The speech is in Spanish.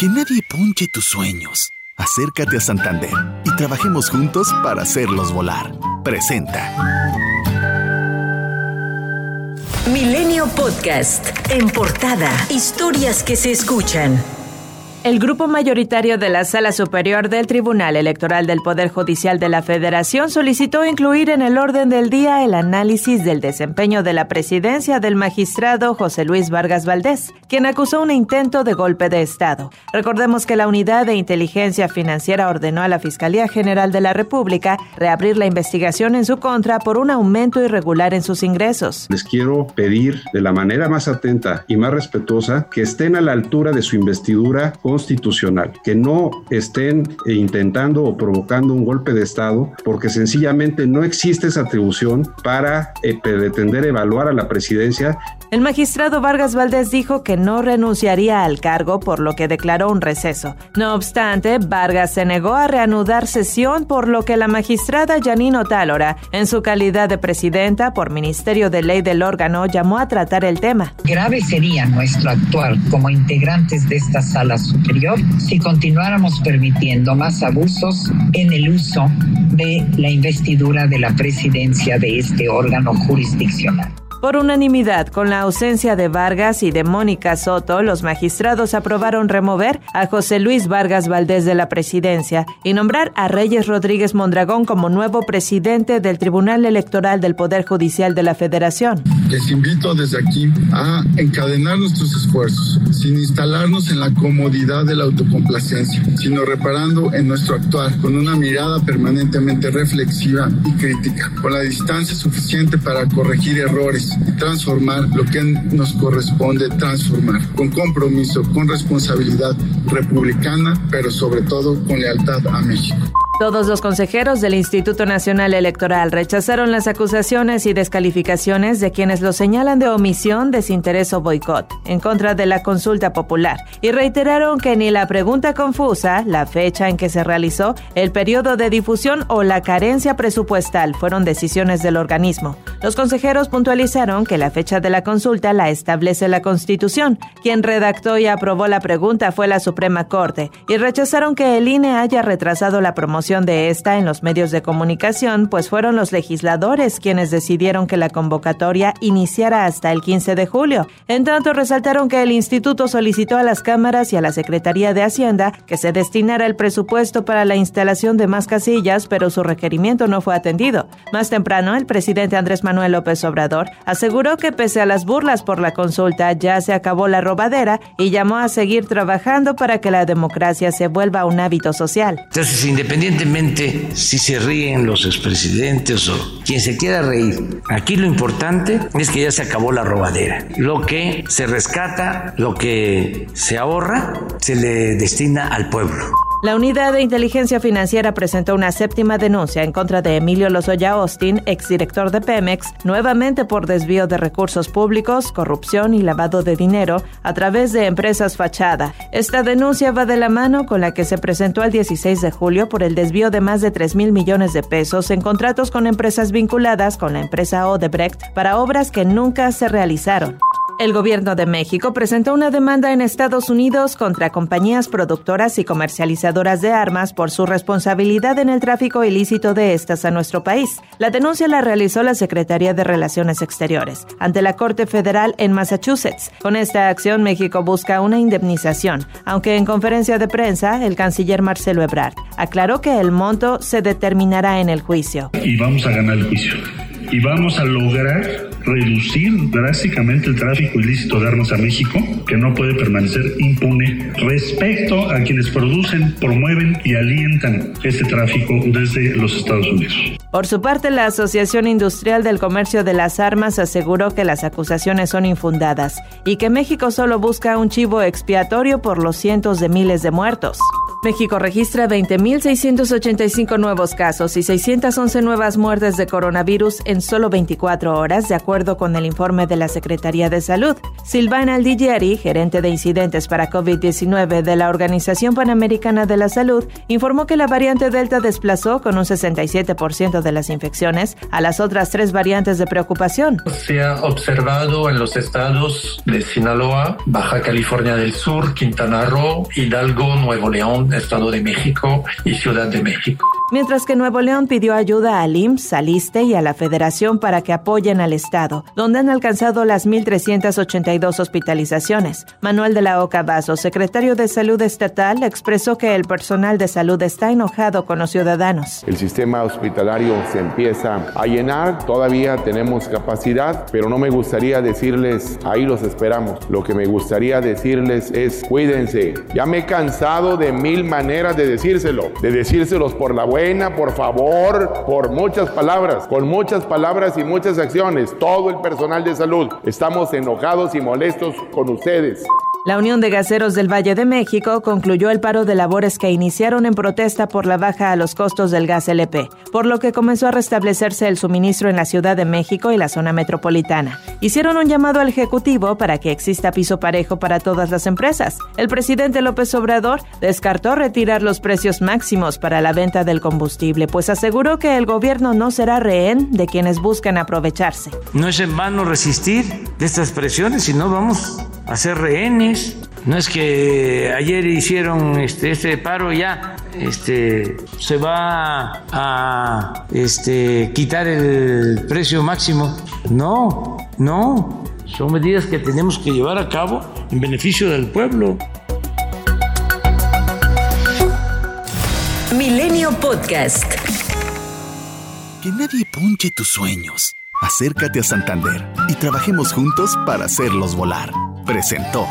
Que nadie ponche tus sueños. Acércate a Santander y trabajemos juntos para hacerlos volar. Presenta. Milenio Podcast. En portada. Historias que se escuchan. El grupo mayoritario de la Sala Superior del Tribunal Electoral del Poder Judicial de la Federación solicitó incluir en el orden del día el análisis del desempeño de la presidencia del magistrado José Luis Vargas Valdés, quien acusó un intento de golpe de Estado. Recordemos que la Unidad de Inteligencia Financiera ordenó a la Fiscalía General de la República reabrir la investigación en su contra por un aumento irregular en sus ingresos. Les quiero pedir de la manera más atenta y más respetuosa que estén a la altura de su investidura constitucional, que no estén intentando o provocando un golpe de Estado, porque sencillamente no existe esa atribución para eh, pretender evaluar a la presidencia el magistrado Vargas Valdés dijo que no renunciaría al cargo, por lo que declaró un receso. No obstante, Vargas se negó a reanudar sesión, por lo que la magistrada Janino Tálora, en su calidad de presidenta por Ministerio de Ley del órgano, llamó a tratar el tema. Grave sería nuestro actuar como integrantes de esta sala superior si continuáramos permitiendo más abusos en el uso de la investidura de la presidencia de este órgano jurisdiccional. Por unanimidad, con la ausencia de Vargas y de Mónica Soto, los magistrados aprobaron remover a José Luis Vargas Valdés de la presidencia y nombrar a Reyes Rodríguez Mondragón como nuevo presidente del Tribunal Electoral del Poder Judicial de la Federación. Les invito desde aquí a encadenar nuestros esfuerzos, sin instalarnos en la comodidad de la autocomplacencia, sino reparando en nuestro actuar con una mirada permanentemente reflexiva y crítica, con la distancia suficiente para corregir errores transformar lo que nos corresponde transformar, con compromiso, con responsabilidad republicana, pero sobre todo con lealtad a México. Todos los consejeros del Instituto Nacional Electoral rechazaron las acusaciones y descalificaciones de quienes lo señalan de omisión, desinterés o boicot en contra de la consulta popular y reiteraron que ni la pregunta confusa, la fecha en que se realizó, el periodo de difusión o la carencia presupuestal fueron decisiones del organismo. Los consejeros puntualizaron que la fecha de la consulta la establece la Constitución. Quien redactó y aprobó la pregunta fue la Suprema Corte y rechazaron que el INE haya retrasado la promoción de esta en los medios de comunicación, pues fueron los legisladores quienes decidieron que la convocatoria iniciara hasta el 15 de julio. En tanto, resaltaron que el instituto solicitó a las cámaras y a la Secretaría de Hacienda que se destinara el presupuesto para la instalación de más casillas, pero su requerimiento no fue atendido. Más temprano, el presidente Andrés López Obrador aseguró que pese a las burlas por la consulta, ya se acabó la robadera y llamó a seguir trabajando para que la democracia se vuelva un hábito social. Entonces, independientemente si se ríen los expresidentes o quien se quiera reír, aquí lo importante es que ya se acabó la robadera. Lo que se rescata, lo que se ahorra, se le destina al pueblo. La Unidad de Inteligencia Financiera presentó una séptima denuncia en contra de Emilio Lozoya Austin, exdirector de Pemex, nuevamente por desvío de recursos públicos, corrupción y lavado de dinero a través de empresas fachada. Esta denuncia va de la mano con la que se presentó el 16 de julio por el desvío de más de 3 mil millones de pesos en contratos con empresas vinculadas con la empresa Odebrecht para obras que nunca se realizaron. El gobierno de México presentó una demanda en Estados Unidos contra compañías productoras y comercializadoras de armas por su responsabilidad en el tráfico ilícito de estas a nuestro país. La denuncia la realizó la Secretaría de Relaciones Exteriores ante la Corte Federal en Massachusetts. Con esta acción, México busca una indemnización, aunque en conferencia de prensa, el canciller Marcelo Ebrard aclaró que el monto se determinará en el juicio. Y vamos a ganar el juicio y vamos a lograr reducir drásticamente el tráfico ilícito de armas a México, que no puede permanecer impune respecto a quienes producen, promueven y alientan este tráfico desde los Estados Unidos. Por su parte, la Asociación Industrial del Comercio de las Armas aseguró que las acusaciones son infundadas y que México solo busca un chivo expiatorio por los cientos de miles de muertos. México registra 20.685 nuevos casos y 611 nuevas muertes de coronavirus en solo 24 horas, de acuerdo con el informe de la Secretaría de Salud. Silvana Aldigieri, gerente de incidentes para COVID-19 de la Organización Panamericana de la Salud, informó que la variante Delta desplazó con un 67% de las infecciones a las otras tres variantes de preocupación. Se ha observado en los estados de Sinaloa, Baja California del Sur, Quintana Roo, Hidalgo, Nuevo León, Estado de México y Ciudad de México. Mientras que Nuevo León pidió ayuda al IMSS, al ISTE y a la Federación para que apoyen al Estado, donde han alcanzado las 1.382 hospitalizaciones. Manuel de la Oca Vaso, secretario de Salud Estatal, expresó que el personal de salud está enojado con los ciudadanos. El sistema hospitalario se empieza a llenar, todavía tenemos capacidad, pero no me gustaría decirles, ahí los esperamos. Lo que me gustaría decirles es, cuídense. Ya me he cansado de mil maneras de decírselo, de decírselos por la buena, por favor, por muchas palabras, con muchas palabras y muchas acciones. Todo el personal de salud estamos enojados y molestos con ustedes. La Unión de Gaseros del Valle de México concluyó el paro de labores que iniciaron en protesta por la baja a los costos del gas LP, por lo que comenzó a restablecerse el suministro en la Ciudad de México y la zona metropolitana. Hicieron un llamado al Ejecutivo para que exista piso parejo para todas las empresas. El presidente López Obrador descartó retirar los precios máximos para la venta del combustible, pues aseguró que el gobierno no será rehén de quienes buscan aprovecharse. No es en vano resistir de estas presiones, sino vamos a ser rehenes. No es que ayer hicieron este, este paro ya este, se va a este, quitar el precio máximo. No, no. Son medidas que tenemos que llevar a cabo en beneficio del pueblo. Milenio Podcast. Que nadie ponche tus sueños. Acércate a Santander y trabajemos juntos para hacerlos volar presentó.